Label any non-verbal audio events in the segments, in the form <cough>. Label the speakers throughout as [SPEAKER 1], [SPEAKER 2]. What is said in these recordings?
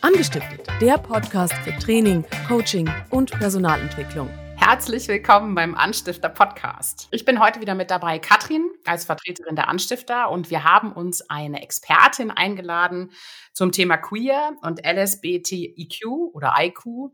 [SPEAKER 1] Angestiftet, der Podcast für Training, Coaching und Personalentwicklung.
[SPEAKER 2] Herzlich willkommen beim Anstifter Podcast. Ich bin heute wieder mit dabei, Katrin, als Vertreterin der Anstifter, und wir haben uns eine Expertin eingeladen zum Thema Queer und LSBTIQ oder IQ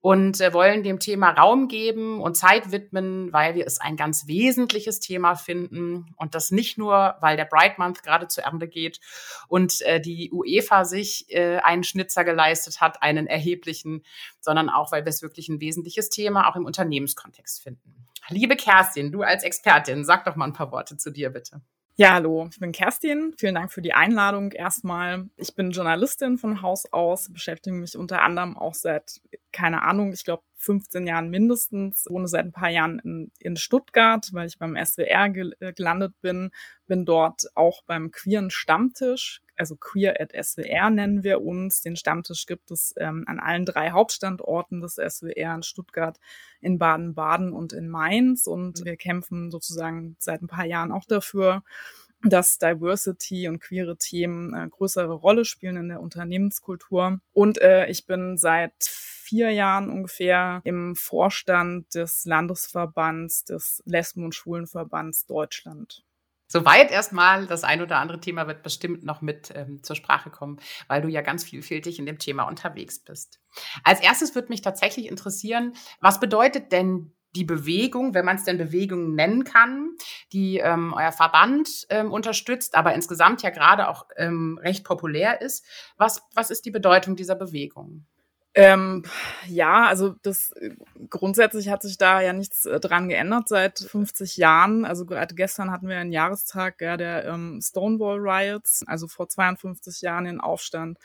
[SPEAKER 2] und äh, wollen dem Thema Raum geben und Zeit widmen, weil wir es ein ganz wesentliches Thema finden und das nicht nur, weil der Bright Month gerade zu Ende geht und äh, die UEFA sich äh, einen Schnitzer geleistet hat, einen erheblichen, sondern auch, weil wir es wirklich ein wesentliches Thema auch im Unternehmenskontext finden. Liebe Kerstin, du als Expertin, sag doch mal ein paar Worte zu dir bitte.
[SPEAKER 3] Ja, hallo, ich bin Kerstin. Vielen Dank für die Einladung erstmal. Ich bin Journalistin von Haus aus, beschäftige mich unter anderem auch seit, keine Ahnung, ich glaube 15 Jahren mindestens, wohne seit ein paar Jahren in, in Stuttgart, weil ich beim SWR gel äh, gelandet bin, bin dort auch beim queeren Stammtisch, also queer at SWR nennen wir uns. Den Stammtisch gibt es ähm, an allen drei Hauptstandorten des SWR in Stuttgart, in Baden-Baden und in Mainz. Und wir kämpfen sozusagen seit ein paar Jahren auch dafür, dass Diversity und queere Themen eine größere Rolle spielen in der Unternehmenskultur. Und äh, ich bin seit vier Jahren ungefähr im Vorstand des Landesverbands des Lesben- und Schwulenverbands Deutschland.
[SPEAKER 2] Soweit erstmal, das ein oder andere Thema wird bestimmt noch mit ähm, zur Sprache kommen, weil du ja ganz vielfältig in dem Thema unterwegs bist. Als erstes würde mich tatsächlich interessieren, was bedeutet denn die Bewegung, wenn man es denn Bewegung nennen kann, die ähm, euer Verband ähm, unterstützt, aber insgesamt ja gerade auch ähm, recht populär ist. Was, was ist die Bedeutung dieser Bewegung?
[SPEAKER 3] Ähm, ja, also das grundsätzlich hat sich da ja nichts äh, dran geändert seit 50 Jahren. Also gerade gestern hatten wir einen Jahrestag ja, der ähm, Stonewall Riots, also vor 52 Jahren den Aufstand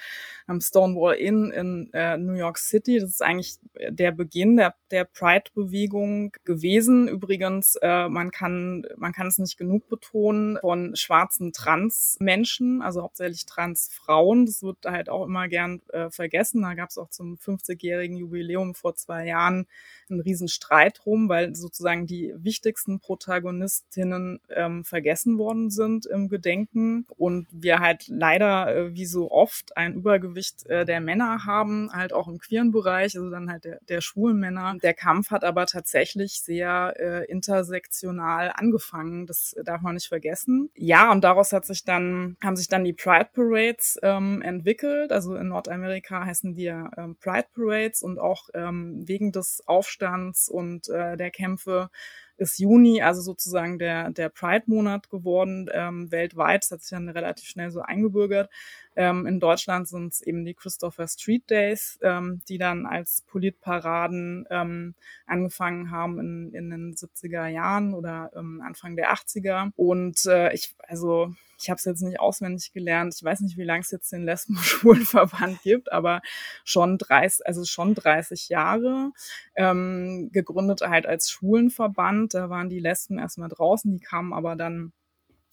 [SPEAKER 3] am Stonewall Inn in äh, New York City. Das ist eigentlich der Beginn der, der Pride-Bewegung gewesen. Übrigens, äh, man kann man kann es nicht genug betonen von schwarzen Trans-Menschen, also hauptsächlich Trans-Frauen. Das wird halt auch immer gern äh, vergessen. Da gab es auch zum 50-jährigen Jubiläum vor zwei Jahren einen riesen Streit rum, weil sozusagen die wichtigsten Protagonistinnen ähm, vergessen worden sind im Gedenken und wir halt leider äh, wie so oft ein Übergewicht äh, der Männer haben, halt auch im queeren Bereich, also dann halt der, der schwulen Männer. Der Kampf hat aber tatsächlich sehr äh, intersektional angefangen, das darf man nicht vergessen. Ja, und daraus hat sich dann, haben sich dann die Pride Parades ähm, entwickelt, also in Nordamerika heißen die ja ähm, Pride Parades und auch ähm, wegen des Aufstands und äh, der Kämpfe ist Juni, also sozusagen der, der Pride-Monat geworden ähm, weltweit. Das hat sich dann relativ schnell so eingebürgert. Ähm, in Deutschland sind es eben die Christopher Street Days, ähm, die dann als Politparaden ähm, angefangen haben in, in den 70er Jahren oder ähm, Anfang der 80er. Und äh, ich, also ich habe es jetzt nicht auswendig gelernt. Ich weiß nicht, wie lange es jetzt den Lesben- und Schwulenverband gibt, aber schon 30, also schon 30 Jahre. Ähm, gegründet halt als Schwulenverband. Da waren die Lesben erstmal draußen, die kamen aber dann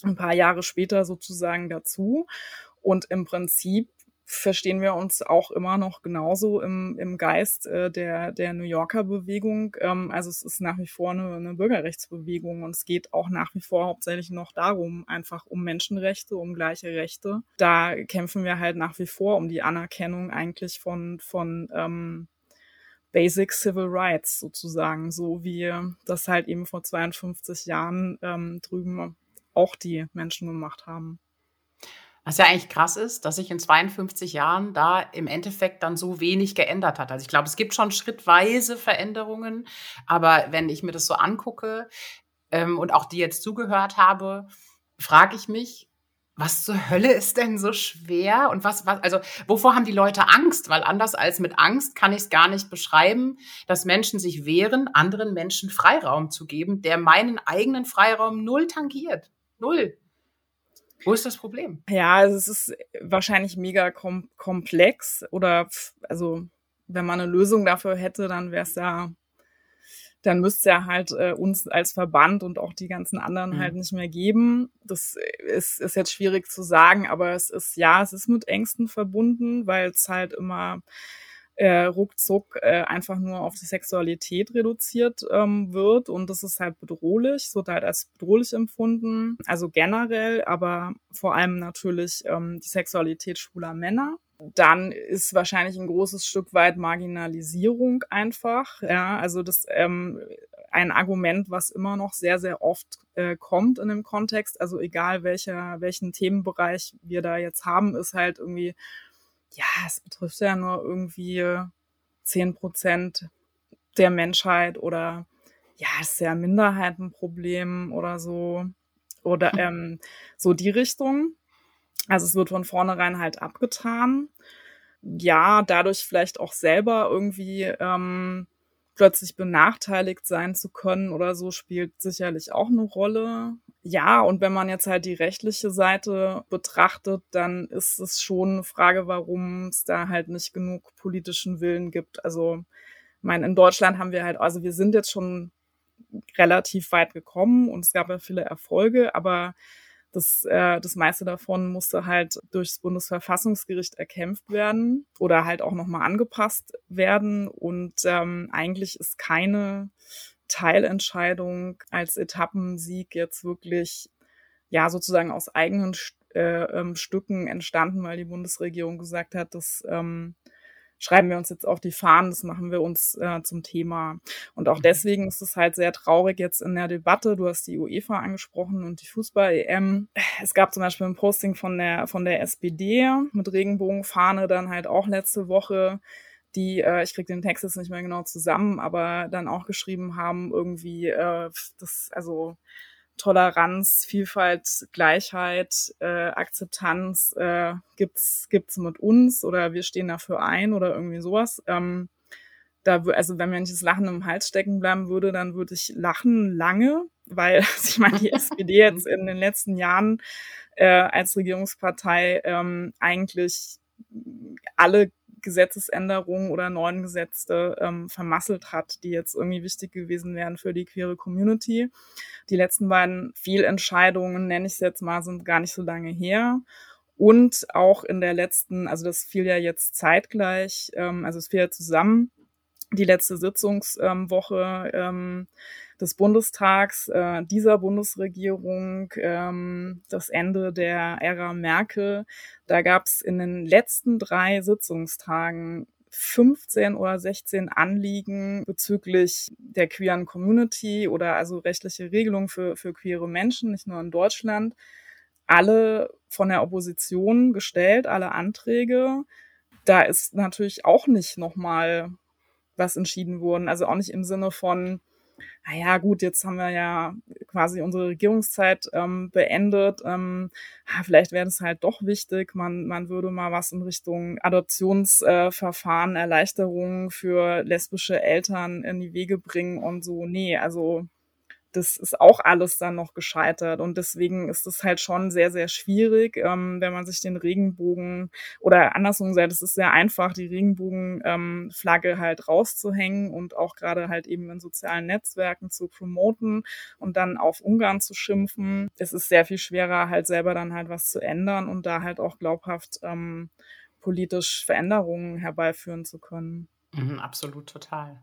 [SPEAKER 3] ein paar Jahre später sozusagen dazu. Und im Prinzip verstehen wir uns auch immer noch genauso im, im Geist äh, der, der New Yorker Bewegung. Ähm, also es ist nach wie vor eine, eine Bürgerrechtsbewegung und es geht auch nach wie vor hauptsächlich noch darum, einfach um Menschenrechte, um gleiche Rechte. Da kämpfen wir halt nach wie vor um die Anerkennung eigentlich von, von ähm, Basic Civil Rights sozusagen, so wie das halt eben vor 52 Jahren ähm, drüben auch die Menschen gemacht haben.
[SPEAKER 2] Was ja eigentlich krass ist, dass sich in 52 Jahren da im Endeffekt dann so wenig geändert hat. Also ich glaube, es gibt schon schrittweise Veränderungen, aber wenn ich mir das so angucke ähm, und auch die jetzt zugehört habe, frage ich mich, was zur Hölle ist denn so schwer und was, was, also wovor haben die Leute Angst? Weil anders als mit Angst kann ich es gar nicht beschreiben, dass Menschen sich wehren, anderen Menschen Freiraum zu geben, der meinen eigenen Freiraum null tangiert. Null. Wo ist das Problem?
[SPEAKER 3] Ja, also es ist wahrscheinlich mega kom komplex oder also wenn man eine Lösung dafür hätte, dann wäre es ja, dann müsste ja halt äh, uns als Verband und auch die ganzen anderen mhm. halt nicht mehr geben. Das ist, ist jetzt schwierig zu sagen, aber es ist ja, es ist mit Ängsten verbunden, weil es halt immer äh, ruckzuck äh, einfach nur auf die Sexualität reduziert ähm, wird und das ist halt bedrohlich, es halt als bedrohlich empfunden, also generell, aber vor allem natürlich ähm, die Sexualität schwuler Männer. dann ist wahrscheinlich ein großes Stück weit Marginalisierung einfach. Ja, also das ähm, ein Argument, was immer noch sehr, sehr oft äh, kommt in dem Kontext. Also egal welcher, welchen Themenbereich wir da jetzt haben, ist halt irgendwie, ja, es betrifft ja nur irgendwie zehn Prozent der Menschheit oder ja, es ist ja ein Minderheitenproblem oder so. Oder ähm, so die Richtung. Also es wird von vornherein halt abgetan. Ja, dadurch vielleicht auch selber irgendwie ähm, plötzlich benachteiligt sein zu können oder so spielt sicherlich auch eine Rolle. Ja, und wenn man jetzt halt die rechtliche Seite betrachtet, dann ist es schon eine Frage, warum es da halt nicht genug politischen Willen gibt. Also, ich meine, in Deutschland haben wir halt, also wir sind jetzt schon relativ weit gekommen und es gab ja viele Erfolge, aber das, äh, das meiste davon musste halt durchs Bundesverfassungsgericht erkämpft werden oder halt auch nochmal angepasst werden. Und ähm, eigentlich ist keine Teilentscheidung als Etappensieg jetzt wirklich ja sozusagen aus eigenen äh, ähm, Stücken entstanden, weil die Bundesregierung gesagt hat, dass ähm, schreiben wir uns jetzt auf die Fahnen, das machen wir uns äh, zum Thema. Und auch mhm. deswegen ist es halt sehr traurig jetzt in der Debatte. Du hast die UEFA angesprochen und die Fußball-EM. Es gab zum Beispiel ein Posting von der, von der SPD mit Regenbogenfahne dann halt auch letzte Woche die, äh, ich krieg den Text jetzt nicht mehr genau zusammen, aber dann auch geschrieben haben, irgendwie, äh, das, also Toleranz, Vielfalt, Gleichheit, äh, Akzeptanz äh, gibt's gibt's mit uns oder wir stehen dafür ein oder irgendwie sowas. Ähm, da, also wenn mir nicht das Lachen im Hals stecken bleiben würde, dann würde ich lachen lange, weil <laughs> also ich meine, die <laughs> SPD jetzt in den letzten Jahren äh, als Regierungspartei ähm, eigentlich alle Gesetzesänderungen oder neuen Gesetze ähm, vermasselt hat, die jetzt irgendwie wichtig gewesen wären für die queere Community. Die letzten beiden Fehlentscheidungen, nenne ich es jetzt mal, sind gar nicht so lange her. Und auch in der letzten, also das fiel ja jetzt zeitgleich, ähm, also es fiel ja zusammen, die letzte Sitzungswoche ähm, des Bundestags äh, dieser Bundesregierung, ähm, das Ende der Ära Merkel. Da gab es in den letzten drei Sitzungstagen 15 oder 16 Anliegen bezüglich der queeren Community oder also rechtliche Regelungen für, für queere Menschen, nicht nur in Deutschland. Alle von der Opposition gestellt, alle Anträge. Da ist natürlich auch nicht nochmal was entschieden worden. Also auch nicht im Sinne von, naja, gut, jetzt haben wir ja quasi unsere Regierungszeit ähm, beendet. Ähm, vielleicht wäre es halt doch wichtig, man, man würde mal was in Richtung Adoptionsverfahren, äh, Erleichterungen für lesbische Eltern in die Wege bringen und so. Nee, also das ist auch alles dann noch gescheitert. Und deswegen ist es halt schon sehr, sehr schwierig, ähm, wenn man sich den Regenbogen oder andersrum gesagt, es ist sehr einfach, die Regenbogenflagge ähm, halt rauszuhängen und auch gerade halt eben in sozialen Netzwerken zu promoten und dann auf Ungarn zu schimpfen. Es ist sehr viel schwerer, halt selber dann halt was zu ändern und da halt auch glaubhaft ähm, politisch Veränderungen herbeiführen zu können.
[SPEAKER 2] Mhm, absolut, total.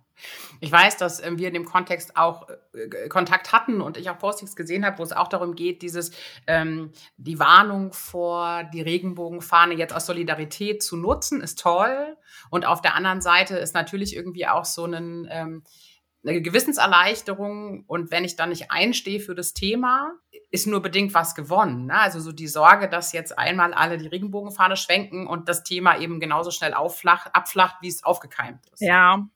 [SPEAKER 2] Ich weiß, dass äh, wir in dem Kontext auch äh, Kontakt hatten und ich auch Postings gesehen habe, wo es auch darum geht, dieses ähm, die Warnung vor die Regenbogenfahne jetzt aus Solidarität zu nutzen, ist toll. Und auf der anderen Seite ist natürlich irgendwie auch so ein ähm, eine Gewissenserleichterung und wenn ich dann nicht einstehe für das Thema, ist nur bedingt was gewonnen. Ne? Also so die Sorge, dass jetzt einmal alle die Regenbogenfahne schwenken und das Thema eben genauso schnell abflacht, wie es aufgekeimt ist.
[SPEAKER 3] Ja,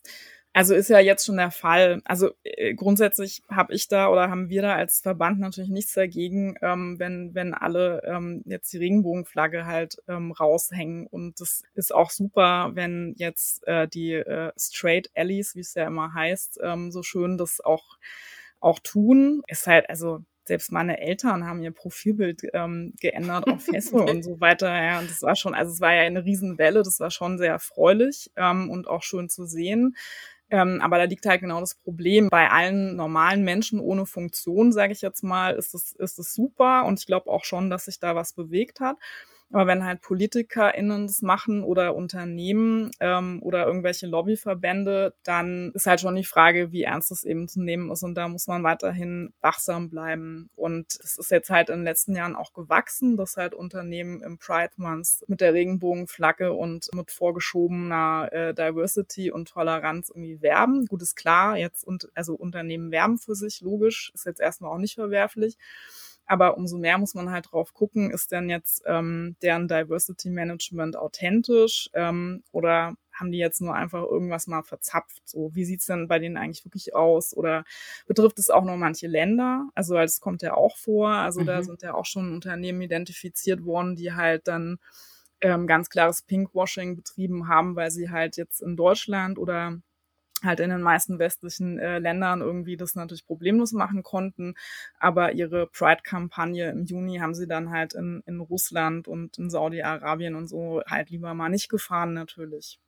[SPEAKER 3] also ist ja jetzt schon der Fall. Also äh, grundsätzlich habe ich da oder haben wir da als Verband natürlich nichts dagegen, ähm, wenn, wenn alle ähm, jetzt die Regenbogenflagge halt ähm, raushängen. Und das ist auch super, wenn jetzt äh, die äh, Straight Allies, wie es ja immer heißt, ähm, so schön das auch, auch tun. Ist halt, also selbst meine Eltern haben ihr Profilbild ähm, geändert auf Facebook <laughs> und so weiter. Ja, und das war schon, also es war ja eine Riesenwelle, das war schon sehr erfreulich ähm, und auch schön zu sehen. Ähm, aber da liegt halt genau das Problem. Bei allen normalen Menschen ohne Funktion, sage ich jetzt mal, ist es, ist es super. Und ich glaube auch schon, dass sich da was bewegt hat. Aber wenn halt PolitikerInnen das machen oder Unternehmen ähm, oder irgendwelche Lobbyverbände, dann ist halt schon die Frage, wie ernst es eben zu nehmen ist. Und da muss man weiterhin wachsam bleiben. Und es ist jetzt halt in den letzten Jahren auch gewachsen, dass halt Unternehmen im Pride Month mit der Regenbogenflagge und mit vorgeschobener äh, Diversity und Toleranz irgendwie werben. Gut ist klar, jetzt und also Unternehmen werben für sich, logisch, ist jetzt erstmal auch nicht verwerflich. Aber umso mehr muss man halt drauf gucken, ist denn jetzt ähm, deren Diversity Management authentisch ähm, oder haben die jetzt nur einfach irgendwas mal verzapft? So, wie sieht's denn bei denen eigentlich wirklich aus? Oder betrifft es auch nur manche Länder? Also, das kommt ja auch vor. Also, mhm. da sind ja auch schon Unternehmen identifiziert worden, die halt dann ähm, ganz klares Pinkwashing betrieben haben, weil sie halt jetzt in Deutschland oder halt in den meisten westlichen äh, Ländern irgendwie das natürlich problemlos machen konnten. Aber ihre Pride-Kampagne im Juni haben sie dann halt in, in Russland und in Saudi-Arabien und so halt lieber mal nicht gefahren natürlich.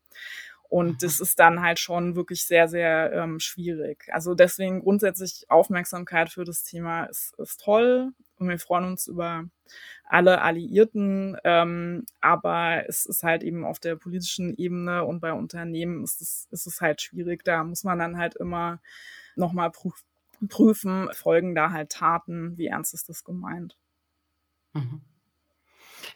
[SPEAKER 3] Und mhm. das ist dann halt schon wirklich sehr, sehr ähm, schwierig. Also deswegen grundsätzlich Aufmerksamkeit für das Thema ist, ist toll und wir freuen uns über alle Alliierten. Ähm, aber es ist halt eben auf der politischen Ebene und bei Unternehmen ist es, ist es halt schwierig. Da muss man dann halt immer nochmal prüf prüfen, folgen da halt Taten, wie ernst ist das gemeint.
[SPEAKER 2] Mhm.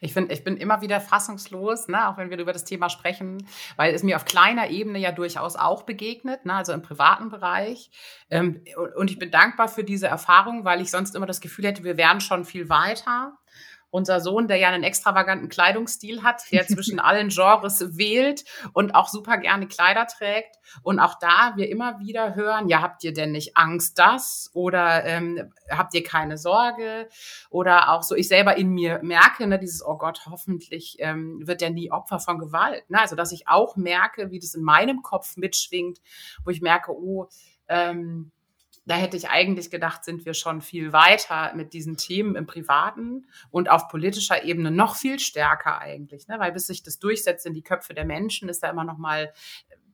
[SPEAKER 2] Ich finde, ich bin immer wieder fassungslos, ne, auch wenn wir über das Thema sprechen, weil es mir auf kleiner Ebene ja durchaus auch begegnet, ne, also im privaten Bereich. Ähm, und ich bin dankbar für diese Erfahrung, weil ich sonst immer das Gefühl hätte, wir wären schon viel weiter unser Sohn, der ja einen extravaganten Kleidungsstil hat, der zwischen <laughs> allen Genres wählt und auch super gerne Kleider trägt. Und auch da wir immer wieder hören, ja, habt ihr denn nicht Angst das? Oder ähm, habt ihr keine Sorge? Oder auch so, ich selber in mir merke, ne, dieses, oh Gott, hoffentlich ähm, wird der nie Opfer von Gewalt. Ne? Also, dass ich auch merke, wie das in meinem Kopf mitschwingt, wo ich merke, oh, ähm, da hätte ich eigentlich gedacht, sind wir schon viel weiter mit diesen Themen im Privaten und auf politischer Ebene noch viel stärker eigentlich, ne? weil bis sich das durchsetzt in die Köpfe der Menschen, ist da immer noch mal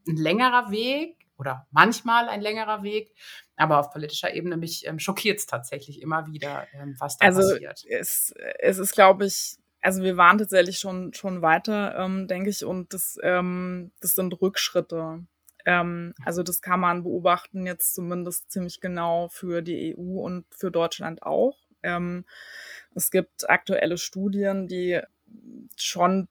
[SPEAKER 2] ein längerer Weg oder manchmal ein längerer Weg. Aber auf politischer Ebene mich ähm, schockiert es tatsächlich immer wieder, ähm, was da
[SPEAKER 3] also
[SPEAKER 2] passiert.
[SPEAKER 3] Es, es ist, glaube ich, also wir waren tatsächlich schon schon weiter, ähm, denke ich, und das, ähm, das sind Rückschritte. Ähm, also das kann man beobachten jetzt zumindest ziemlich genau für die EU und für Deutschland auch. Ähm, es gibt aktuelle Studien, die schon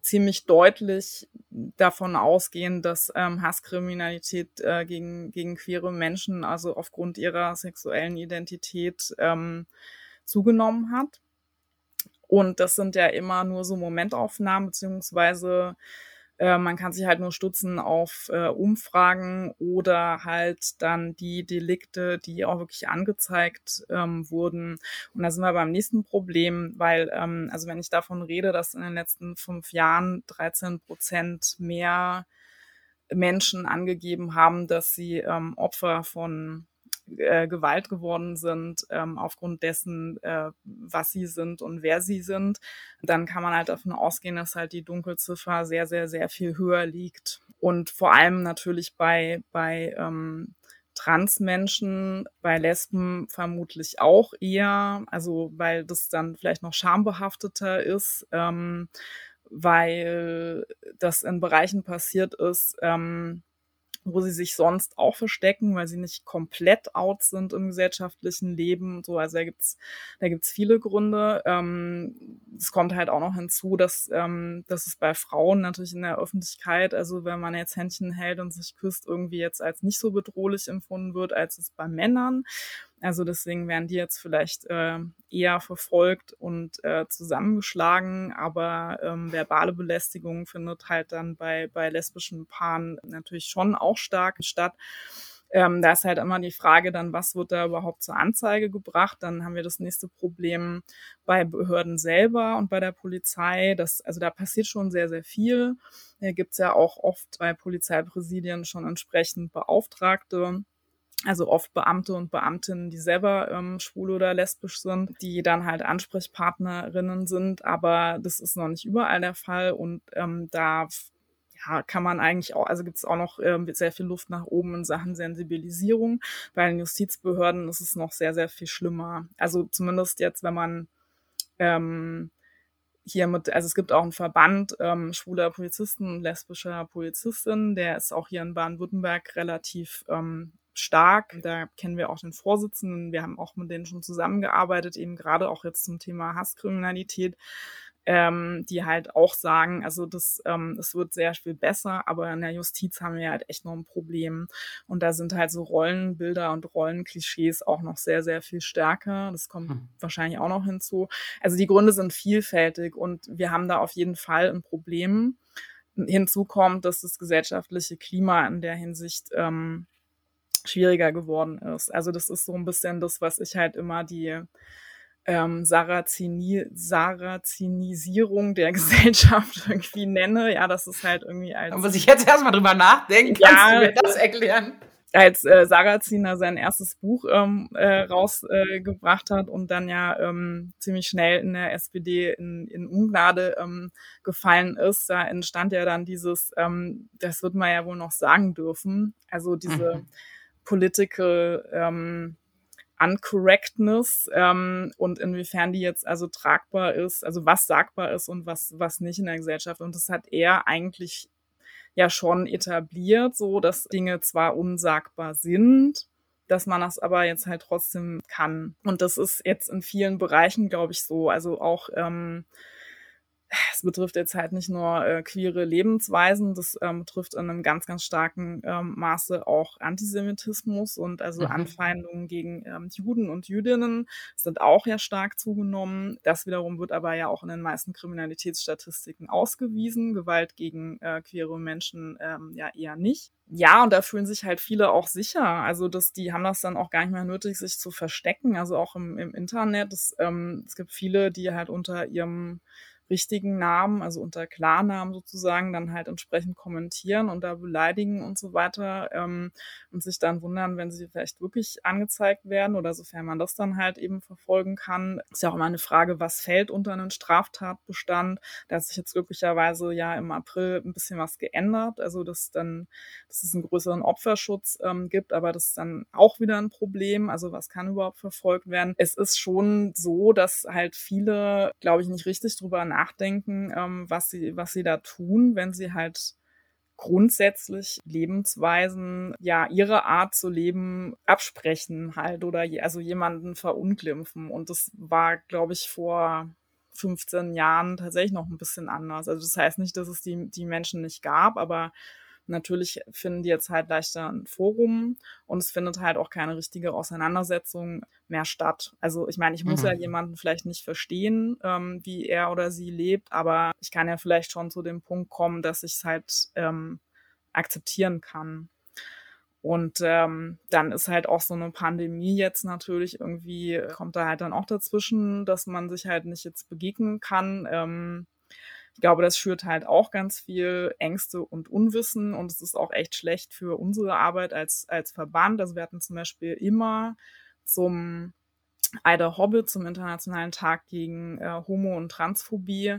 [SPEAKER 3] ziemlich deutlich davon ausgehen, dass ähm, Hasskriminalität äh, gegen, gegen queere Menschen, also aufgrund ihrer sexuellen Identität, ähm, zugenommen hat. Und das sind ja immer nur so Momentaufnahmen, beziehungsweise äh, man kann sich halt nur stutzen auf äh, Umfragen oder halt dann die Delikte, die auch wirklich angezeigt ähm, wurden. Und da sind wir beim nächsten Problem, weil, ähm, also wenn ich davon rede, dass in den letzten fünf Jahren 13 Prozent mehr Menschen angegeben haben, dass sie ähm, Opfer von äh, Gewalt geworden sind, ähm, aufgrund dessen, äh, was sie sind und wer sie sind, dann kann man halt davon ausgehen, dass halt die Dunkelziffer sehr, sehr, sehr viel höher liegt. Und vor allem natürlich bei, bei ähm, Transmenschen, bei Lesben vermutlich auch eher, also weil das dann vielleicht noch schambehafteter ist. Ähm, weil das in Bereichen passiert ist, ähm, wo sie sich sonst auch verstecken, weil sie nicht komplett out sind im gesellschaftlichen Leben. So, also da gibt's, da gibt's viele Gründe. Ähm, es kommt halt auch noch hinzu, dass, ähm, dass es bei Frauen natürlich in der Öffentlichkeit, also wenn man jetzt Händchen hält und sich küsst, irgendwie jetzt als nicht so bedrohlich empfunden wird, als es bei Männern. Also deswegen werden die jetzt vielleicht äh, eher verfolgt und äh, zusammengeschlagen, aber ähm, verbale Belästigung findet halt dann bei, bei lesbischen Paaren natürlich schon auch stark statt. Ähm, da ist halt immer die Frage dann, was wird da überhaupt zur Anzeige gebracht? Dann haben wir das nächste Problem bei Behörden selber und bei der Polizei. Das, also da passiert schon sehr, sehr viel. Da gibt's ja auch oft bei Polizeipräsidien schon entsprechend Beauftragte also oft Beamte und Beamtinnen, die selber ähm, schwul oder lesbisch sind, die dann halt Ansprechpartnerinnen sind, aber das ist noch nicht überall der Fall und ähm, da ja, kann man eigentlich auch, also gibt es auch noch ähm, sehr viel Luft nach oben in Sachen Sensibilisierung. Bei den Justizbehörden ist es noch sehr, sehr viel schlimmer. Also zumindest jetzt, wenn man ähm, hier mit, also es gibt auch einen Verband ähm, schwuler Polizisten und lesbischer Polizistinnen, der ist auch hier in Baden-Württemberg relativ ähm, stark. Da kennen wir auch den Vorsitzenden. Wir haben auch mit denen schon zusammengearbeitet, eben gerade auch jetzt zum Thema Hasskriminalität ähm, die halt auch sagen, also das, ähm, das wird sehr viel besser, aber in der Justiz haben wir halt echt noch ein Problem. Und da sind halt so Rollenbilder und Rollenklischees auch noch sehr, sehr viel stärker. Das kommt hm. wahrscheinlich auch noch hinzu. Also die Gründe sind vielfältig und wir haben da auf jeden Fall ein Problem. Hinzu kommt, dass das gesellschaftliche Klima in der Hinsicht ähm, schwieriger geworden ist. Also das ist so ein bisschen das, was ich halt immer die ähm, Sarazini Sarazinisierung der <laughs> Gesellschaft irgendwie nenne. Ja, das ist halt irgendwie als.
[SPEAKER 2] Da muss ich jetzt erstmal drüber nachdenken. Kannst ja, du mir das erklären?
[SPEAKER 3] Als äh, Sarraziner sein erstes Buch ähm, äh, rausgebracht äh, hat und dann ja ähm, ziemlich schnell in der SPD in, in Ungnade ähm, gefallen ist, da entstand ja dann dieses, ähm, das wird man ja wohl noch sagen dürfen, also diese mhm. Political ähm, Uncorrectness ähm, und inwiefern die jetzt also tragbar ist, also was sagbar ist und was, was nicht in der Gesellschaft. Und das hat er eigentlich ja schon etabliert, so dass Dinge zwar unsagbar sind, dass man das aber jetzt halt trotzdem kann. Und das ist jetzt in vielen Bereichen, glaube ich, so. Also auch ähm, es betrifft jetzt halt nicht nur äh, queere Lebensweisen, das ähm, betrifft in einem ganz, ganz starken ähm, Maße auch Antisemitismus und also mhm. Anfeindungen gegen ähm, Juden und Jüdinnen sind auch ja stark zugenommen. Das wiederum wird aber ja auch in den meisten Kriminalitätsstatistiken ausgewiesen. Gewalt gegen äh, queere Menschen ähm, ja eher nicht. Ja, und da fühlen sich halt viele auch sicher. Also dass die haben das dann auch gar nicht mehr nötig, sich zu verstecken. Also auch im, im Internet. Das, ähm, es gibt viele, die halt unter ihrem richtigen Namen, also unter Klarnamen sozusagen, dann halt entsprechend kommentieren und da beleidigen und so weiter ähm, und sich dann wundern, wenn sie vielleicht wirklich angezeigt werden oder sofern man das dann halt eben verfolgen kann. Ist ja auch immer eine Frage, was fällt unter einen Straftatbestand. Da hat sich jetzt glücklicherweise ja im April ein bisschen was geändert, also dass dann, dass es einen größeren Opferschutz ähm, gibt, aber das ist dann auch wieder ein Problem. Also was kann überhaupt verfolgt werden? Es ist schon so, dass halt viele, glaube ich, nicht richtig drüber nachdenken nachdenken, ähm, was sie, was sie da tun, wenn sie halt grundsätzlich Lebensweisen, ja, ihre Art zu leben absprechen halt oder also jemanden verunglimpfen. Und das war, glaube ich, vor 15 Jahren tatsächlich noch ein bisschen anders. Also das heißt nicht, dass es die, die Menschen nicht gab, aber Natürlich finden die jetzt halt leichter ein Forum und es findet halt auch keine richtige Auseinandersetzung mehr statt. Also ich meine, ich muss mhm. ja jemanden vielleicht nicht verstehen, ähm, wie er oder sie lebt, aber ich kann ja vielleicht schon zu dem Punkt kommen, dass ich es halt ähm, akzeptieren kann. Und ähm, dann ist halt auch so eine Pandemie jetzt natürlich irgendwie, kommt da halt dann auch dazwischen, dass man sich halt nicht jetzt begegnen kann. Ähm, ich glaube, das schürt halt auch ganz viel Ängste und Unwissen und es ist auch echt schlecht für unsere Arbeit als, als Verband. Also wir hatten zum Beispiel immer zum Eider Hobbit, zum Internationalen Tag gegen äh, Homo- und Transphobie,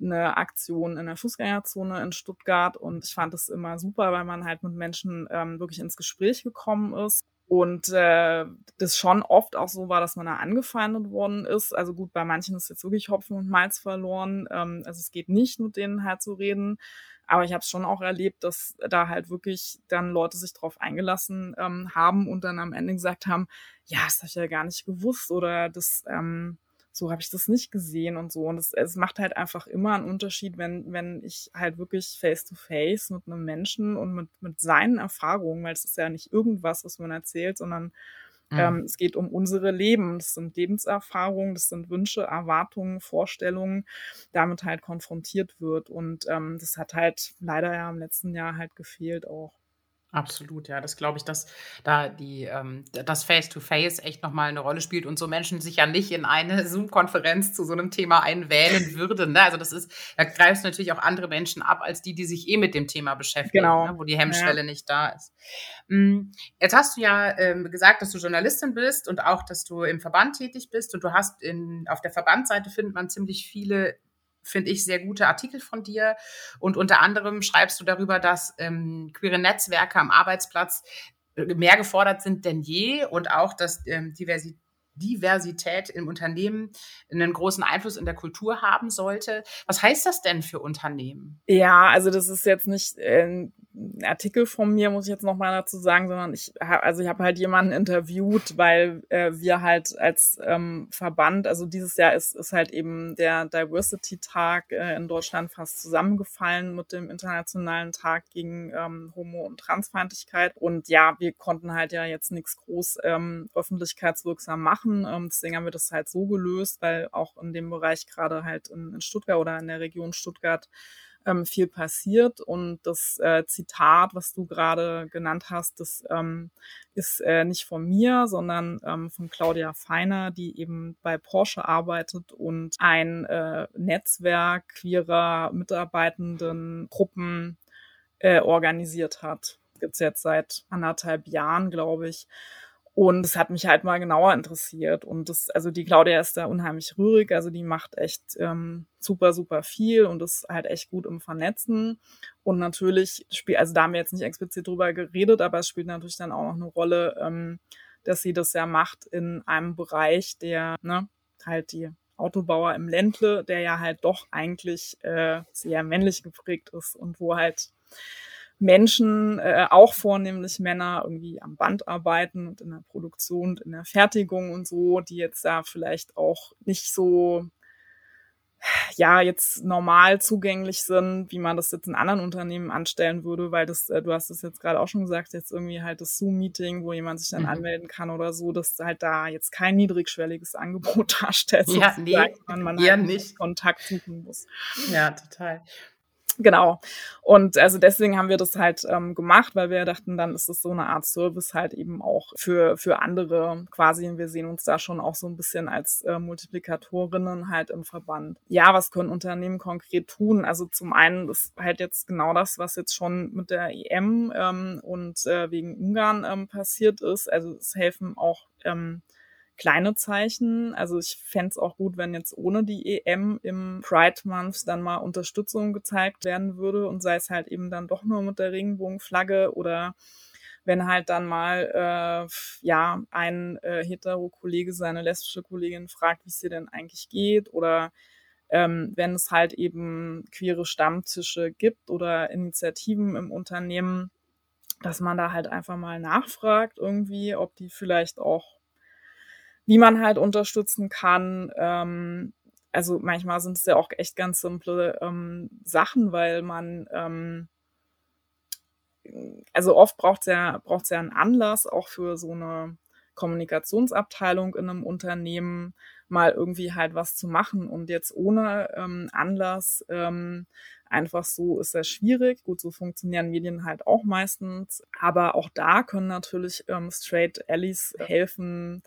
[SPEAKER 3] eine Aktion in der Fußgängerzone in Stuttgart und ich fand das immer super, weil man halt mit Menschen ähm, wirklich ins Gespräch gekommen ist und äh, das schon oft auch so war, dass man da angefeindet worden ist. Also gut, bei manchen ist jetzt wirklich Hopfen und Malz verloren. Ähm, also es geht nicht, mit denen halt zu reden. Aber ich habe es schon auch erlebt, dass da halt wirklich dann Leute sich drauf eingelassen ähm, haben und dann am Ende gesagt haben, ja, das habe ich ja gar nicht gewusst oder das ähm, so habe ich das nicht gesehen und so. Und es, es macht halt einfach immer einen Unterschied, wenn, wenn ich halt wirklich face to face mit einem Menschen und mit, mit seinen Erfahrungen, weil es ist ja nicht irgendwas, was man erzählt, sondern mhm. ähm, es geht um unsere Leben. Das sind Lebenserfahrungen, das sind Wünsche, Erwartungen, Vorstellungen, damit halt konfrontiert wird. Und ähm, das hat halt leider ja im letzten Jahr halt gefehlt auch.
[SPEAKER 2] Absolut, ja, das glaube ich, dass da die ähm, das Face-to-Face echt nochmal eine Rolle spielt und so Menschen sich ja nicht in eine <laughs> Zoom-Konferenz zu so einem Thema einwählen würden. Ne? Also das ist, da greifst du natürlich auch andere Menschen ab, als die, die sich eh mit dem Thema beschäftigen, genau. ne? wo die Hemmschwelle ja. nicht da ist. Mm, jetzt hast du ja ähm, gesagt, dass du Journalistin bist und auch, dass du im Verband tätig bist und du hast in, auf der Verbandseite findet man ziemlich viele finde ich, sehr gute Artikel von dir. Und unter anderem schreibst du darüber, dass ähm, queere Netzwerke am Arbeitsplatz äh, mehr gefordert sind denn je und auch, dass ähm, Diversität Diversität im Unternehmen einen großen Einfluss in der Kultur haben sollte. Was heißt das denn für Unternehmen?
[SPEAKER 3] Ja, also das ist jetzt nicht äh, ein Artikel von mir, muss ich jetzt noch mal dazu sagen, sondern ich habe also ich habe halt jemanden interviewt, weil äh, wir halt als ähm, Verband, also dieses Jahr ist ist halt eben der Diversity Tag äh, in Deutschland fast zusammengefallen mit dem internationalen Tag gegen ähm, Homo- und Transfeindlichkeit und ja, wir konnten halt ja jetzt nichts groß ähm, öffentlichkeitswirksam machen, ähm, deswegen haben wir das halt so gelöst, weil auch in dem Bereich gerade halt in, in Stuttgart oder in der Region Stuttgart ähm, viel passiert. Und das äh, Zitat, was du gerade genannt hast, das ähm, ist äh, nicht von mir, sondern ähm, von Claudia Feiner, die eben bei Porsche arbeitet und ein äh, Netzwerk queerer mitarbeitenden Gruppen äh, organisiert hat. Gibt's jetzt seit anderthalb Jahren, glaube ich. Und es hat mich halt mal genauer interessiert. Und das, also die Claudia ist da unheimlich rührig, also die macht echt ähm, super, super viel und ist halt echt gut im Vernetzen. Und natürlich spielt, also da haben wir jetzt nicht explizit drüber geredet, aber es spielt natürlich dann auch noch eine Rolle, ähm, dass sie das ja macht in einem Bereich, der, ne, halt die Autobauer im Ländle, der ja halt doch eigentlich äh, sehr männlich geprägt ist und wo halt Menschen, äh, auch vornehmlich Männer, irgendwie am Band arbeiten und in der Produktion und in der Fertigung und so, die jetzt da vielleicht auch nicht so ja, jetzt normal zugänglich sind, wie man das jetzt in anderen Unternehmen anstellen würde, weil das, äh, du hast es jetzt gerade auch schon gesagt, jetzt irgendwie halt das Zoom-Meeting, wo jemand sich dann mhm. anmelden kann oder so, dass halt da jetzt kein niedrigschwelliges <laughs> Angebot darstellt,
[SPEAKER 2] ja, nee,
[SPEAKER 3] man, man halt nicht Kontakt suchen muss.
[SPEAKER 2] Ja, total.
[SPEAKER 3] Genau. Und also deswegen haben wir das halt ähm, gemacht, weil wir dachten, dann ist es so eine Art Service halt eben auch für, für andere quasi. Wir sehen uns da schon auch so ein bisschen als äh, Multiplikatorinnen halt im Verband. Ja, was können Unternehmen konkret tun? Also zum einen ist halt jetzt genau das, was jetzt schon mit der EM ähm, und äh, wegen Ungarn ähm, passiert ist. Also es helfen auch ähm, kleine Zeichen. Also ich fände auch gut, wenn jetzt ohne die EM im Pride Month dann mal Unterstützung gezeigt werden würde und sei es halt eben dann doch nur mit der Regenbogenflagge oder wenn halt dann mal äh, ja ein äh, hetero-Kollege seine lesbische Kollegin fragt, wie es ihr denn eigentlich geht oder ähm, wenn es halt eben queere Stammtische gibt oder Initiativen im Unternehmen, dass man da halt einfach mal nachfragt irgendwie, ob die vielleicht auch wie man halt unterstützen kann. Ähm, also manchmal sind es ja auch echt ganz simple ähm, Sachen, weil man ähm, also oft braucht es ja, braucht's ja einen Anlass auch für so eine Kommunikationsabteilung in einem Unternehmen mal irgendwie halt was zu machen und jetzt ohne ähm, Anlass ähm, einfach so ist sehr schwierig. Gut, so funktionieren Medien halt auch meistens, aber auch da können natürlich ähm, Straight Allies helfen,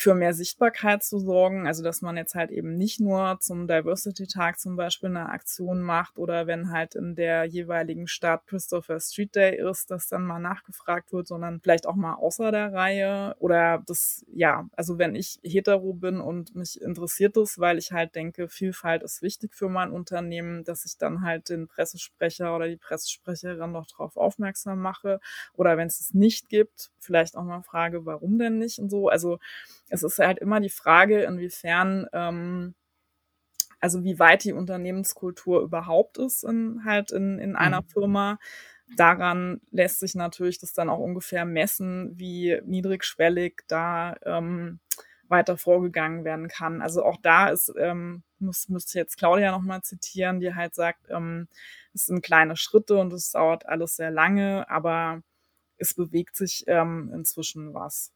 [SPEAKER 3] für mehr Sichtbarkeit zu sorgen. Also dass man jetzt halt eben nicht nur zum Diversity-Tag zum Beispiel eine Aktion macht oder wenn halt in der jeweiligen Stadt Christopher Street Day ist, dass dann mal nachgefragt wird, sondern vielleicht auch mal außer der Reihe. Oder das, ja, also wenn ich hetero bin und mich interessiert es, weil ich halt denke, Vielfalt ist wichtig für mein Unternehmen, dass ich dann halt den Pressesprecher oder die Pressesprecherin noch darauf aufmerksam mache. Oder wenn es es nicht gibt, vielleicht auch mal frage, warum denn nicht und so. Also es ist halt immer die Frage, inwiefern, ähm, also wie weit die Unternehmenskultur überhaupt ist in, halt in, in einer mhm. Firma. Daran lässt sich natürlich das dann auch ungefähr messen, wie niedrigschwellig da ähm, weiter vorgegangen werden kann. Also auch da ist, ähm, muss, müsste jetzt Claudia nochmal zitieren, die halt sagt, ähm, es sind kleine Schritte und es dauert alles sehr lange, aber es bewegt sich ähm, inzwischen was.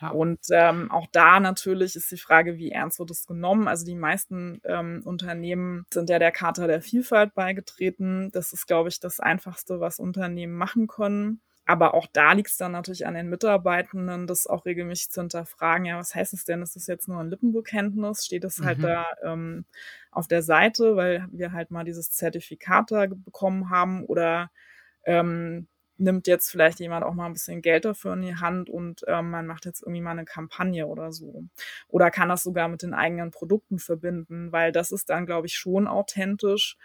[SPEAKER 3] Ja. Und ähm, auch da natürlich ist die Frage, wie ernst wird es genommen? Also die meisten ähm, Unternehmen sind ja der Charta der Vielfalt beigetreten. Das ist, glaube ich, das Einfachste, was Unternehmen machen können. Aber auch da liegt es dann natürlich an den Mitarbeitenden, das auch regelmäßig zu hinterfragen. Ja, was heißt es denn? Ist das jetzt nur ein Lippenbekenntnis? Steht es halt mhm. da ähm, auf der Seite, weil wir halt mal dieses Zertifikat da bekommen haben? Oder ähm, nimmt jetzt vielleicht jemand auch mal ein bisschen Geld dafür in die Hand und ähm, man macht jetzt irgendwie mal eine Kampagne oder so. Oder kann das sogar mit den eigenen Produkten verbinden, weil das ist dann, glaube ich, schon authentisch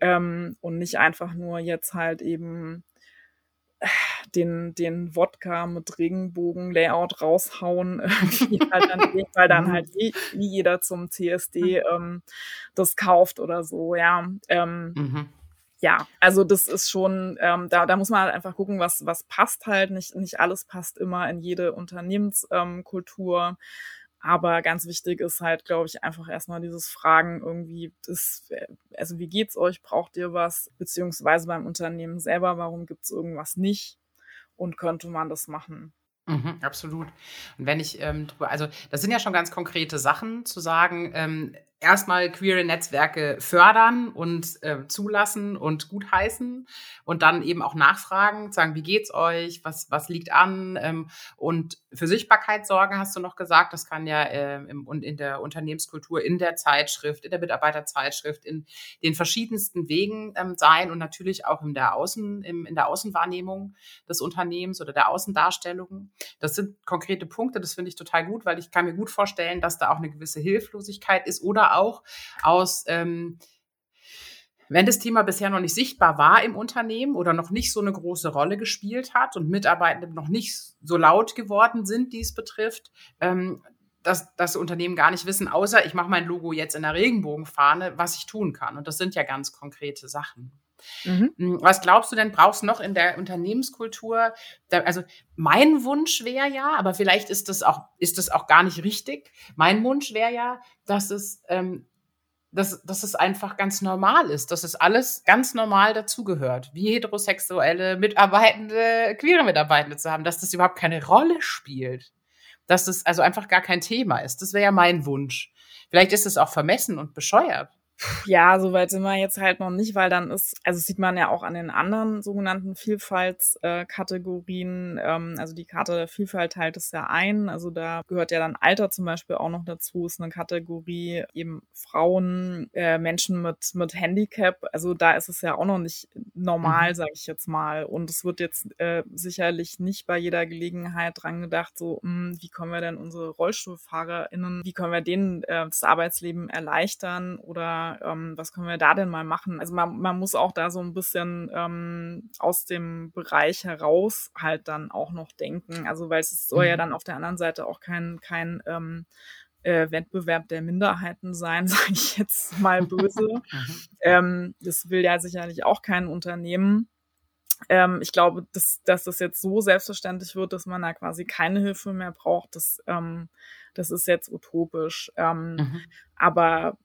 [SPEAKER 3] ähm, und nicht einfach nur jetzt halt eben den, den Wodka mit Regenbogen-Layout raushauen, <laughs> halt dann, weil dann mhm. halt eh, nie jeder zum CSD mhm. ähm, das kauft oder so, ja. Ähm, mhm. Ja, also das ist schon, ähm, da, da muss man halt einfach gucken, was, was passt halt. Nicht, nicht alles passt immer in jede Unternehmenskultur. Ähm, aber ganz wichtig ist halt, glaube ich, einfach erstmal dieses Fragen irgendwie, das, also wie geht's euch? Braucht ihr was? Beziehungsweise beim Unternehmen selber, warum gibt's irgendwas nicht? Und könnte man das machen?
[SPEAKER 2] Mhm, absolut. Und wenn ich ähm, drüber, also das sind ja schon ganz konkrete Sachen zu sagen, ähm, erstmal queere Netzwerke fördern und äh, zulassen und gutheißen und dann eben auch nachfragen, sagen, wie geht's euch, was, was liegt an ähm, und für Sichtbarkeit sorgen, hast du noch gesagt. Das kann ja äh, im, in der Unternehmenskultur, in der Zeitschrift, in der Mitarbeiterzeitschrift, in den verschiedensten Wegen ähm, sein und natürlich auch in der Außen, im, in der Außenwahrnehmung des Unternehmens oder der Außendarstellung. Das sind konkrete Punkte, das finde ich total gut, weil ich kann mir gut vorstellen, dass da auch eine gewisse Hilflosigkeit ist oder auch aus, ähm, wenn das Thema bisher noch nicht sichtbar war im Unternehmen oder noch nicht so eine große Rolle gespielt hat und Mitarbeitende noch nicht so laut geworden sind, die es betrifft, ähm, dass das Unternehmen gar nicht wissen, außer ich mache mein Logo jetzt in der Regenbogenfahne, was ich tun kann. Und das sind ja ganz konkrete Sachen. Mhm. Hm, was glaubst du denn, brauchst du noch in der Unternehmenskultur? Da, also mein Wunsch wäre ja, aber vielleicht ist das auch, ist das auch gar nicht richtig. Mein Wunsch wäre ja, dass es, ähm, dass, dass es einfach ganz normal ist, dass es alles ganz normal dazugehört, wie heterosexuelle Mitarbeitende, queere Mitarbeitende zu haben, dass das überhaupt keine Rolle spielt. Dass das also einfach gar kein Thema ist. Das wäre ja mein Wunsch. Vielleicht ist es auch vermessen und bescheuert.
[SPEAKER 3] Ja, soweit sind wir jetzt halt noch nicht, weil dann ist, also sieht man ja auch an den anderen sogenannten Vielfaltskategorien, äh, ähm, also die Karte der Vielfalt teilt es ja ein, also da gehört ja dann Alter zum Beispiel auch noch dazu, ist eine Kategorie eben Frauen, äh, Menschen mit, mit Handicap, also da ist es ja auch noch nicht normal, mhm. sage ich jetzt mal und es wird jetzt äh, sicherlich nicht bei jeder Gelegenheit dran gedacht, so, mh, hm, wie können wir denn unsere RollstuhlfahrerInnen, wie können wir denen äh, das Arbeitsleben erleichtern oder ähm, was können wir da denn mal machen? Also man, man muss auch da so ein bisschen ähm, aus dem Bereich heraus halt dann auch noch denken. Also weil es soll ja mhm. dann auf der anderen Seite auch kein, kein ähm, äh, Wettbewerb der Minderheiten sein, <laughs> sage ich jetzt mal böse. <laughs> Mhm. ähm, das will ja sicherlich auch kein Unternehmen. Ähm, ich glaube, dass, dass das jetzt so selbstverständlich wird, dass man da quasi keine Hilfe mehr braucht, das, ähm, das ist jetzt utopisch. Ähm, mhm. Aber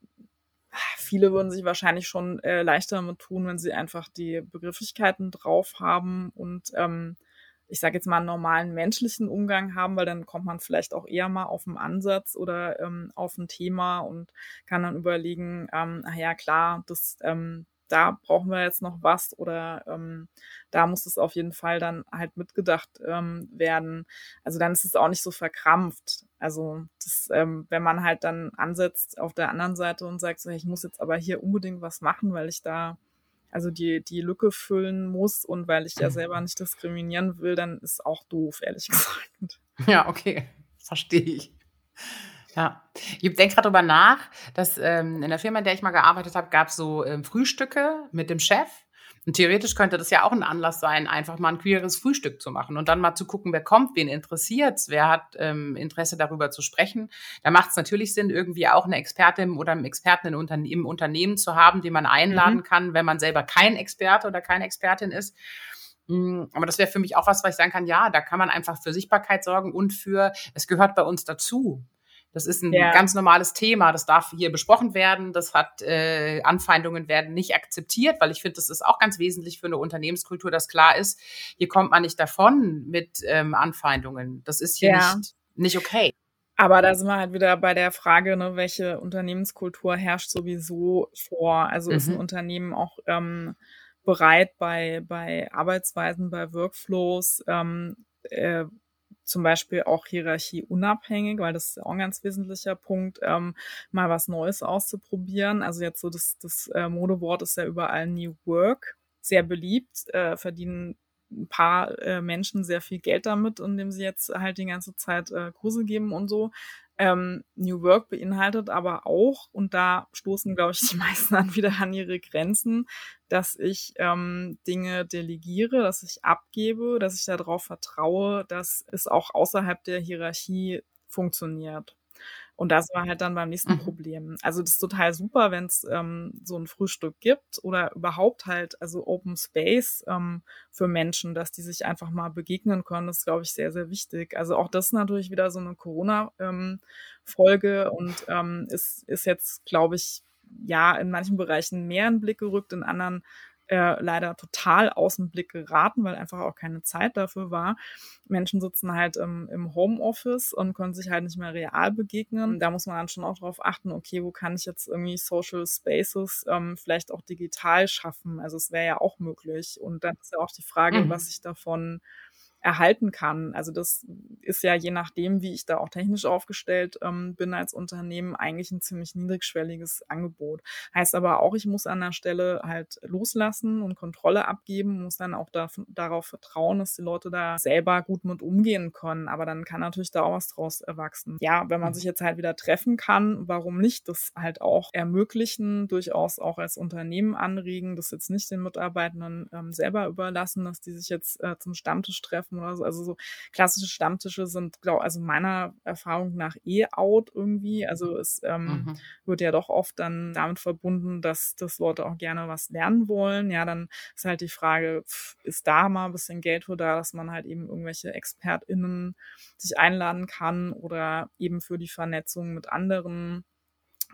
[SPEAKER 3] viele würden sich wahrscheinlich schon äh, leichter damit tun, wenn sie einfach die Begrifflichkeiten drauf haben und ähm, ich sage jetzt mal einen normalen menschlichen Umgang haben, weil dann kommt man vielleicht auch eher mal auf einen Ansatz oder ähm, auf ein Thema und kann dann überlegen, ähm, ach ja klar, das ähm, da brauchen wir jetzt noch was oder ähm, da muss es auf jeden Fall dann halt mitgedacht ähm, werden. Also dann ist es auch nicht so verkrampft. Also das, ähm, wenn man halt dann ansetzt auf der anderen Seite und sagt, so, hey, ich muss jetzt aber hier unbedingt was machen, weil ich da also die, die Lücke füllen muss und weil ich ja selber nicht diskriminieren will, dann ist auch doof, ehrlich <laughs> gesagt.
[SPEAKER 2] Ja, okay. Verstehe ich. Ja, ich denke gerade drüber nach, dass ähm, in der Firma, in der ich mal gearbeitet habe, gab es so ähm, Frühstücke mit dem Chef. Und theoretisch könnte das ja auch ein Anlass sein, einfach mal ein queeres Frühstück zu machen und dann mal zu gucken, wer kommt, wen interessiert's, wer hat ähm, Interesse darüber zu sprechen. Da macht es natürlich Sinn, irgendwie auch eine Expertin oder einen Experten im, Unterne im Unternehmen zu haben, den man einladen mhm. kann, wenn man selber kein Experte oder keine Expertin ist. Mm, aber das wäre für mich auch was, was ich sagen kann, ja, da kann man einfach für Sichtbarkeit sorgen und für, es gehört bei uns dazu. Das ist ein ja. ganz normales Thema. Das darf hier besprochen werden. Das hat äh, Anfeindungen werden nicht akzeptiert, weil ich finde, das ist auch ganz wesentlich für eine Unternehmenskultur, dass klar ist, hier kommt man nicht davon mit ähm, Anfeindungen. Das ist hier ja. nicht, nicht okay.
[SPEAKER 3] Aber da sind wir halt wieder bei der Frage, ne, welche Unternehmenskultur herrscht sowieso vor. Also mhm. ist ein mhm. Unternehmen auch ähm, bereit, bei, bei Arbeitsweisen, bei Workflows ähm, äh, zum Beispiel auch Hierarchie unabhängig, weil das ist auch ein ganz wesentlicher Punkt, ähm, mal was Neues auszuprobieren. Also jetzt so das, das äh, Modewort ist ja überall New Work, sehr beliebt, äh, verdienen ein paar äh, Menschen sehr viel Geld damit, indem sie jetzt halt die ganze Zeit äh, Kurse geben und so. Ähm, New Work beinhaltet aber auch, und da stoßen, glaube ich, <laughs> die meisten dann wieder an ihre Grenzen, dass ich ähm, Dinge delegiere, dass ich abgebe, dass ich darauf vertraue, dass es auch außerhalb der Hierarchie funktioniert. Und das war halt dann beim nächsten mhm. Problem. Also das ist total super, wenn es ähm, so ein Frühstück gibt oder überhaupt halt, also Open Space ähm, für Menschen, dass die sich einfach mal begegnen können, das ist, glaube ich, sehr, sehr wichtig. Also auch das ist natürlich wieder so eine Corona-Folge ähm, und ähm, ist, ist jetzt, glaube ich, ja, in manchen Bereichen mehr in den Blick gerückt, in anderen äh, leider total aus dem Blick geraten, weil einfach auch keine Zeit dafür war. Menschen sitzen halt im, im Homeoffice und können sich halt nicht mehr real begegnen. Da muss man dann schon auch darauf achten, okay, wo kann ich jetzt irgendwie Social Spaces ähm, vielleicht auch digital schaffen? Also es wäre ja auch möglich. Und dann ist ja auch die Frage, mhm. was ich davon erhalten kann. Also das ist ja je nachdem, wie ich da auch technisch aufgestellt ähm, bin als Unternehmen, eigentlich ein ziemlich niedrigschwelliges Angebot. Heißt aber auch, ich muss an der Stelle halt loslassen und Kontrolle abgeben, muss dann auch da, darauf vertrauen, dass die Leute da selber gut mit umgehen können. Aber dann kann natürlich da auch was draus erwachsen. Ja, wenn man mhm. sich jetzt halt wieder treffen kann, warum nicht das halt auch ermöglichen, durchaus auch als Unternehmen anregen, das jetzt nicht den Mitarbeitenden ähm, selber überlassen, dass die sich jetzt äh, zum Stammtisch treffen treffen oder so. Also so klassische Stammtische sind, glaube also meiner Erfahrung nach eh out irgendwie. Also es ähm, mhm. wird ja doch oft dann damit verbunden, dass, dass Leute auch gerne was lernen wollen. Ja, dann ist halt die Frage, ist da mal ein bisschen Geld für da, dass man halt eben irgendwelche ExpertInnen sich einladen kann oder eben für die Vernetzung mit anderen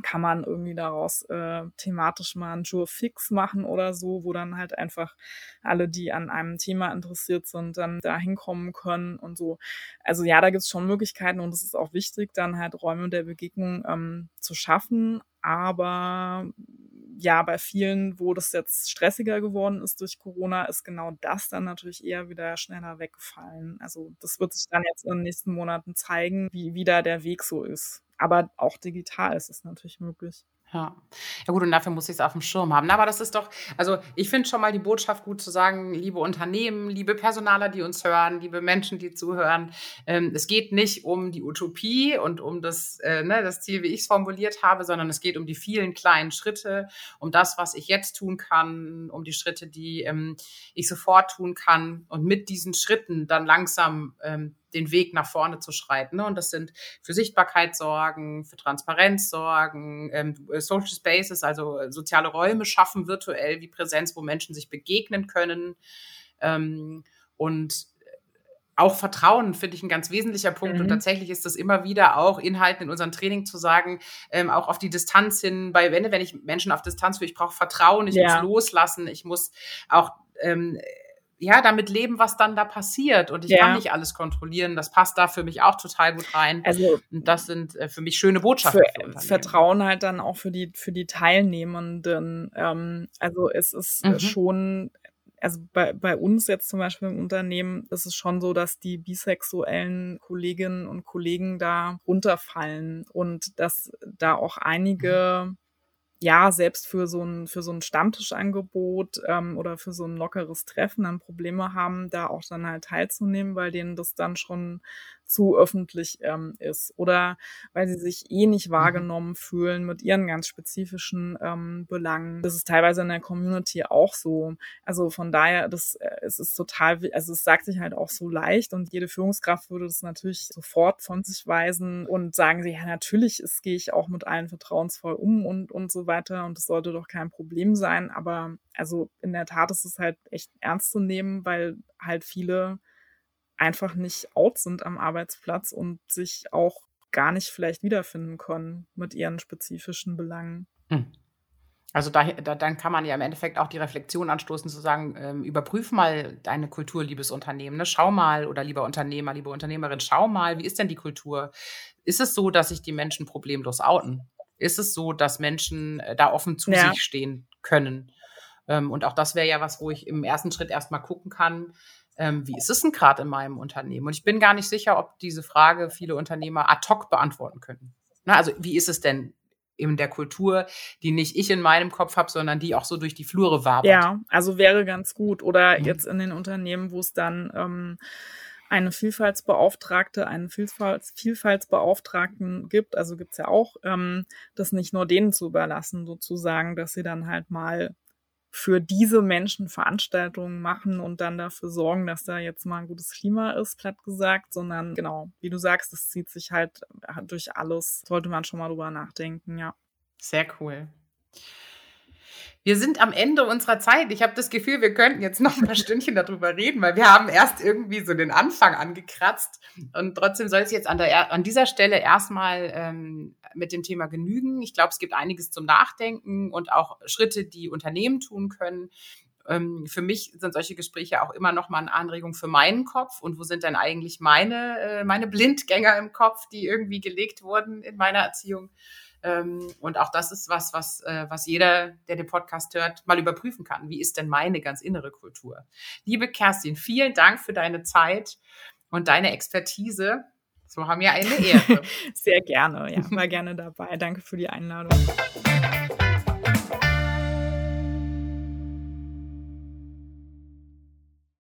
[SPEAKER 3] kann man irgendwie daraus äh, thematisch mal ein Jour fix machen oder so, wo dann halt einfach alle, die an einem Thema interessiert sind, dann da hinkommen können und so. Also ja, da gibt's schon Möglichkeiten und es ist auch wichtig, dann halt Räume der Begegnung ähm, zu schaffen. Aber ja, bei vielen, wo das jetzt stressiger geworden ist durch Corona, ist genau das dann natürlich eher wieder schneller weggefallen. Also das wird sich dann jetzt in den nächsten Monaten zeigen, wie, wie da der Weg so ist. Aber auch digital ist es natürlich möglich.
[SPEAKER 2] Ja. Ja gut, und dafür muss ich es auf dem Schirm haben. Aber das ist doch, also ich finde schon mal die Botschaft gut zu sagen, liebe Unternehmen, liebe Personaler, die uns hören, liebe Menschen, die zuhören, ähm, es geht nicht um die Utopie und um das, äh, ne, das Ziel, wie ich es formuliert habe, sondern es geht um die vielen kleinen Schritte, um das, was ich jetzt tun kann, um die Schritte, die ähm, ich sofort tun kann und mit diesen Schritten dann langsam ähm, den Weg nach vorne zu schreiten. Ne? Und das sind für Sichtbarkeit sorgen, für Transparenz sorgen, ähm, Social Spaces, also äh, soziale Räume schaffen virtuell wie Präsenz, wo Menschen sich begegnen können. Ähm, und auch Vertrauen finde ich ein ganz wesentlicher Punkt. Mhm. Und tatsächlich ist das immer wieder auch Inhalten in unserem Training zu sagen, ähm, auch auf die Distanz hin, bei wenn, wenn ich Menschen auf Distanz will, ich brauche Vertrauen, ich ja. muss loslassen, ich muss auch ähm, ja, damit leben, was dann da passiert. Und ich ja. kann nicht alles kontrollieren. Das passt da für mich auch total gut rein. Also, und das sind äh, für mich schöne Botschaften.
[SPEAKER 3] Für, für Vertrauen halt dann auch für die, für die Teilnehmenden. Ähm, also es ist mhm. schon, also bei, bei uns jetzt zum Beispiel im Unternehmen ist es schon so, dass die bisexuellen Kolleginnen und Kollegen da runterfallen und dass da auch einige mhm ja, selbst für so ein, für so ein Stammtischangebot ähm, oder für so ein lockeres Treffen dann Probleme haben, da auch dann halt teilzunehmen, weil denen das dann schon zu öffentlich ähm, ist oder weil sie sich eh nicht mhm. wahrgenommen fühlen mit ihren ganz spezifischen ähm, Belangen. Das ist teilweise in der Community auch so. Also von daher, das äh, es ist total, also es sagt sich halt auch so leicht und jede Führungskraft würde das natürlich sofort von sich weisen und sagen sie, ja natürlich, es gehe ich auch mit allen vertrauensvoll um und und so weiter und es sollte doch kein Problem sein. Aber also in der Tat ist es halt echt ernst zu nehmen, weil halt viele einfach nicht out sind am Arbeitsplatz und sich auch gar nicht vielleicht wiederfinden können mit ihren spezifischen Belangen. Hm.
[SPEAKER 2] Also da, da, dann kann man ja im Endeffekt auch die Reflexion anstoßen, zu sagen, ähm, überprüf mal deine Kultur, liebes Unternehmen. Ne? Schau mal, oder lieber Unternehmer, liebe Unternehmerin, schau mal, wie ist denn die Kultur? Ist es so, dass sich die Menschen problemlos outen? Ist es so, dass Menschen äh, da offen zu ja. sich stehen können? Ähm, und auch das wäre ja was, wo ich im ersten Schritt erstmal gucken kann, ähm, wie ist es denn gerade in meinem Unternehmen? Und ich bin gar nicht sicher, ob diese Frage viele Unternehmer ad hoc beantworten können. Na, also wie ist es denn in der Kultur, die nicht ich in meinem Kopf habe, sondern die auch so durch die Flure wabert?
[SPEAKER 3] Ja, also wäre ganz gut. Oder mhm. jetzt in den Unternehmen, wo es dann ähm, eine Vielfaltsbeauftragte, einen Vielfalt, Vielfaltsbeauftragten gibt, also gibt's ja auch, ähm, das nicht nur denen zu überlassen, sozusagen, dass sie dann halt mal für diese Menschen Veranstaltungen machen und dann dafür sorgen, dass da jetzt mal ein gutes Klima ist, platt gesagt, sondern genau, wie du sagst, es zieht sich halt durch alles, sollte man schon mal drüber nachdenken, ja.
[SPEAKER 2] Sehr cool. Wir sind am Ende unserer Zeit. Ich habe das Gefühl, wir könnten jetzt noch ein paar Stündchen darüber reden, weil wir haben erst irgendwie so den Anfang angekratzt. Und trotzdem soll es jetzt an, der, an dieser Stelle erstmal ähm, mit dem Thema genügen. Ich glaube, es gibt einiges zum Nachdenken und auch Schritte, die Unternehmen tun können. Ähm, für mich sind solche Gespräche auch immer noch mal eine Anregung für meinen Kopf. Und wo sind denn eigentlich meine, äh, meine Blindgänger im Kopf, die irgendwie gelegt wurden in meiner Erziehung? Ähm, und auch das ist was, was, äh, was jeder, der den Podcast hört, mal überprüfen kann. Wie ist denn meine ganz innere Kultur? Liebe Kerstin, vielen Dank für deine Zeit und deine Expertise. So haben wir eine Ehre. <laughs>
[SPEAKER 3] Sehr gerne, ja, war gerne dabei. Danke für die Einladung.